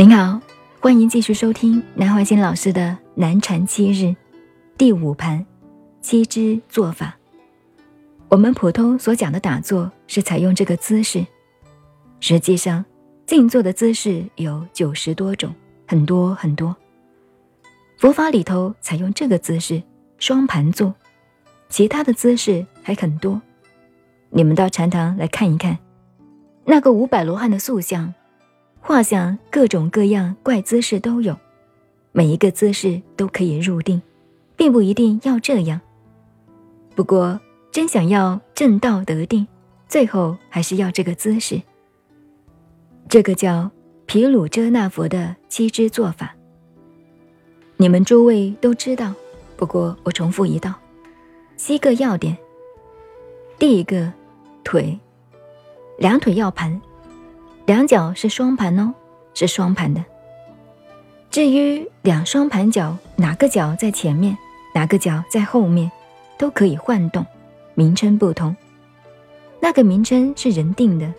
您好，欢迎继续收听南怀瑾老师的南禅七日第五盘七支做法。我们普通所讲的打坐是采用这个姿势，实际上静坐的姿势有九十多种，很多很多。佛法里头采用这个姿势双盘坐，其他的姿势还很多。你们到禅堂来看一看，那个五百罗汉的塑像。画像各种各样怪姿势都有，每一个姿势都可以入定，并不一定要这样。不过真想要正道得定，最后还是要这个姿势。这个叫毗卢遮那佛的七支做法，你们诸位都知道。不过我重复一道，七个要点。第一个，腿，两腿要盘。两脚是双盘哦，是双盘的。至于两双盘脚，哪个脚在前面，哪个脚在后面，都可以换动，名称不同。那个名称是人定的，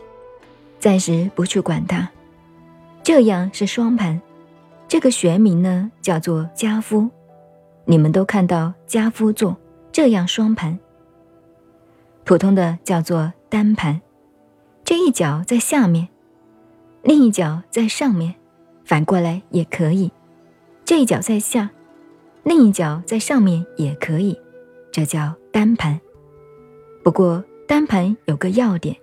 暂时不去管它。这样是双盘，这个学名呢叫做家夫。你们都看到家夫坐这样双盘，普通的叫做单盘，这一脚在下面。另一脚在上面，反过来也可以。这一脚在下，另一脚在上面也可以。这叫单盘。不过单盘有个要点，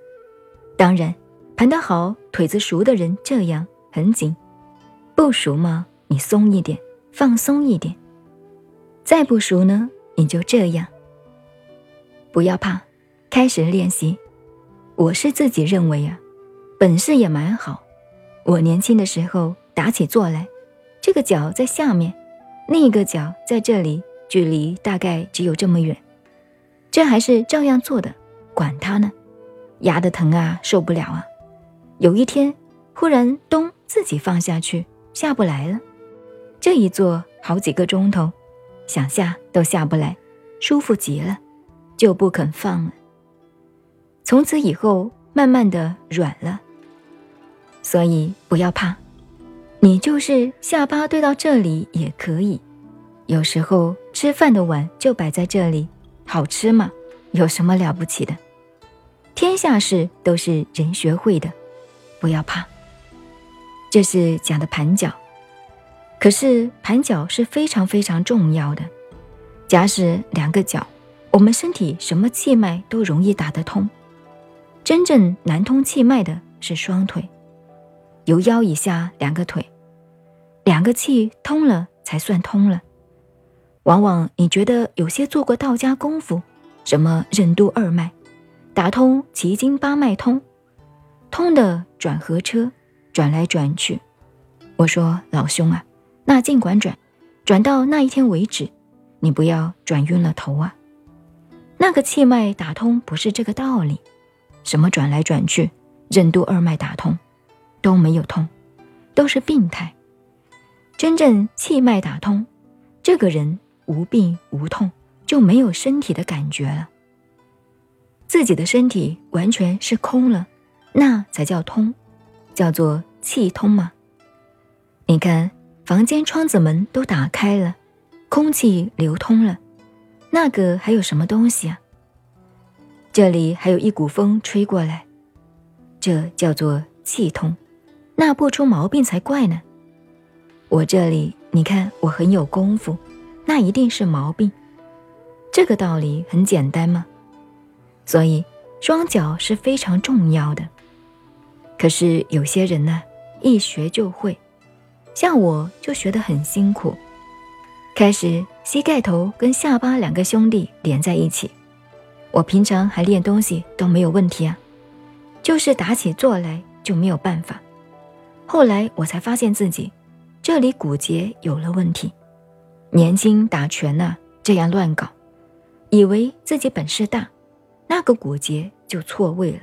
当然盘得好、腿子熟的人这样很紧，不熟吗？你松一点，放松一点。再不熟呢，你就这样。不要怕，开始练习。我是自己认为啊，本事也蛮好。我年轻的时候打起坐来，这个脚在下面，另一个脚在这里，距离大概只有这么远，这还是照样坐的，管他呢，压得疼啊，受不了啊。有一天，忽然咚，自己放下去，下不来了。这一坐好几个钟头，想下都下不来，舒服极了，就不肯放了。从此以后，慢慢的软了。所以不要怕，你就是下巴对到这里也可以。有时候吃饭的碗就摆在这里，好吃嘛，有什么了不起的？天下事都是人学会的，不要怕。这是讲的盘脚，可是盘脚是非常非常重要的。假使两个脚，我们身体什么气脉都容易打得通，真正难通气脉的是双腿。由腰以下两个腿，两个气通了才算通了。往往你觉得有些做过道家功夫，什么任督二脉，打通奇经八脉通，通的转河车，转来转去。我说老兄啊，那尽管转，转到那一天为止，你不要转晕了头啊。那个气脉打通不是这个道理，什么转来转去，任督二脉打通。都没有通，都是病态。真正气脉打通，这个人无病无痛，就没有身体的感觉了。自己的身体完全是空了，那才叫通，叫做气通嘛。你看，房间窗子门都打开了，空气流通了，那个还有什么东西啊？这里还有一股风吹过来，这叫做气通。那不出毛病才怪呢！我这里你看，我很有功夫，那一定是毛病。这个道理很简单吗？所以双脚是非常重要的。可是有些人呢，一学就会，像我就学得很辛苦。开始膝盖头跟下巴两个兄弟连在一起，我平常还练东西都没有问题啊，就是打起坐来就没有办法。后来我才发现自己这里骨节有了问题，年轻打拳呐，这样乱搞，以为自己本事大，那个骨节就错位了。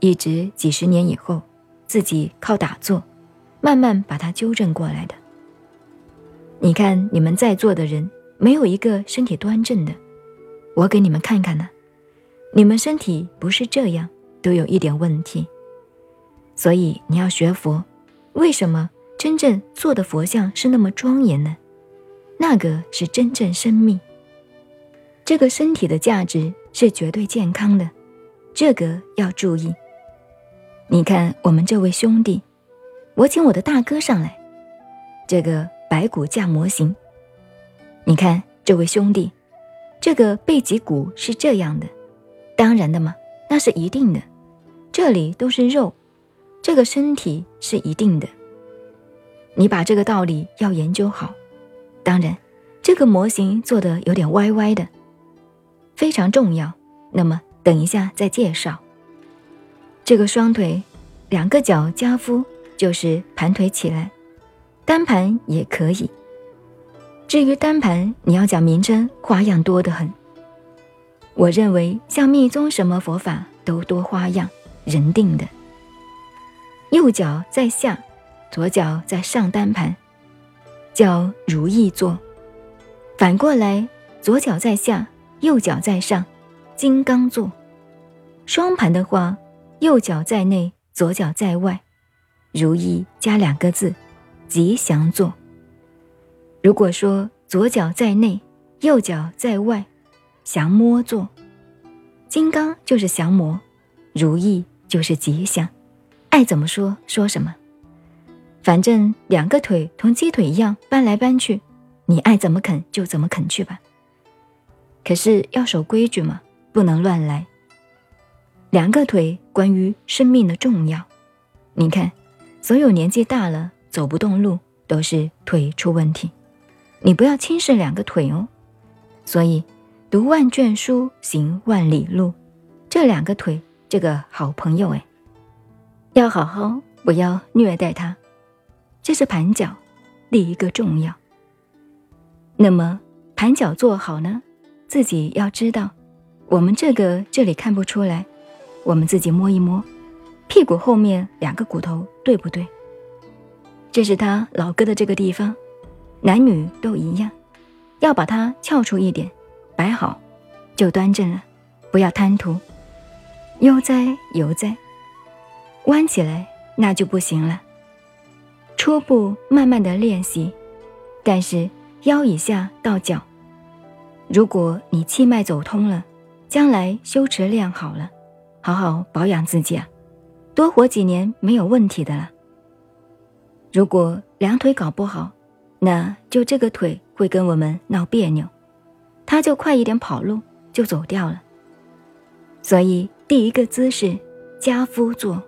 一直几十年以后，自己靠打坐，慢慢把它纠正过来的。你看你们在座的人，没有一个身体端正的，我给你们看看呢，你们身体不是这样，都有一点问题。所以你要学佛，为什么真正做的佛像是那么庄严呢？那个是真正生命。这个身体的价值是绝对健康的，这个要注意。你看我们这位兄弟，我请我的大哥上来，这个白骨架模型。你看这位兄弟，这个背脊骨是这样的，当然的嘛，那是一定的。这里都是肉，这个身体是一定的。你把这个道理要研究好。当然，这个模型做的有点歪歪的，非常重要。那么等一下再介绍。这个双腿，两个脚加夫就是盘腿起来，单盘也可以。至于单盘，你要讲名称，花样多得很。我认为像密宗什么佛法都多花样，人定的。右脚在下，左脚在上单盘，叫如意坐。反过来，左脚在下，右脚在上，金刚坐。双盘的话，右脚在内，左脚在外，如意加两个字，吉祥坐。如果说左脚在内，右脚在外，降魔坐，金刚就是降魔，如意就是吉祥，爱怎么说说什么，反正两个腿同鸡腿一样搬来搬去，你爱怎么啃就怎么啃去吧。可是要守规矩嘛，不能乱来。两个腿关于生命的重要，你看，所有年纪大了走不动路，都是腿出问题。你不要轻视两个腿哦，所以读万卷书，行万里路，这两个腿，这个好朋友哎，要好好，不要虐待它。这是盘脚，第一个重要。那么盘脚做好呢，自己要知道，我们这个这里看不出来，我们自己摸一摸，屁股后面两个骨头对不对？这是他老哥的这个地方。男女都一样，要把它翘出一点，摆好，就端正了，不要贪图悠哉悠哉，弯起来那就不行了。初步慢慢的练习，但是腰以下到脚，如果你气脉走通了，将来修持练好了，好好保养自己啊，多活几年没有问题的了。如果两腿搞不好，那就这个腿会跟我们闹别扭，他就快一点跑路就走掉了。所以第一个姿势，家夫坐。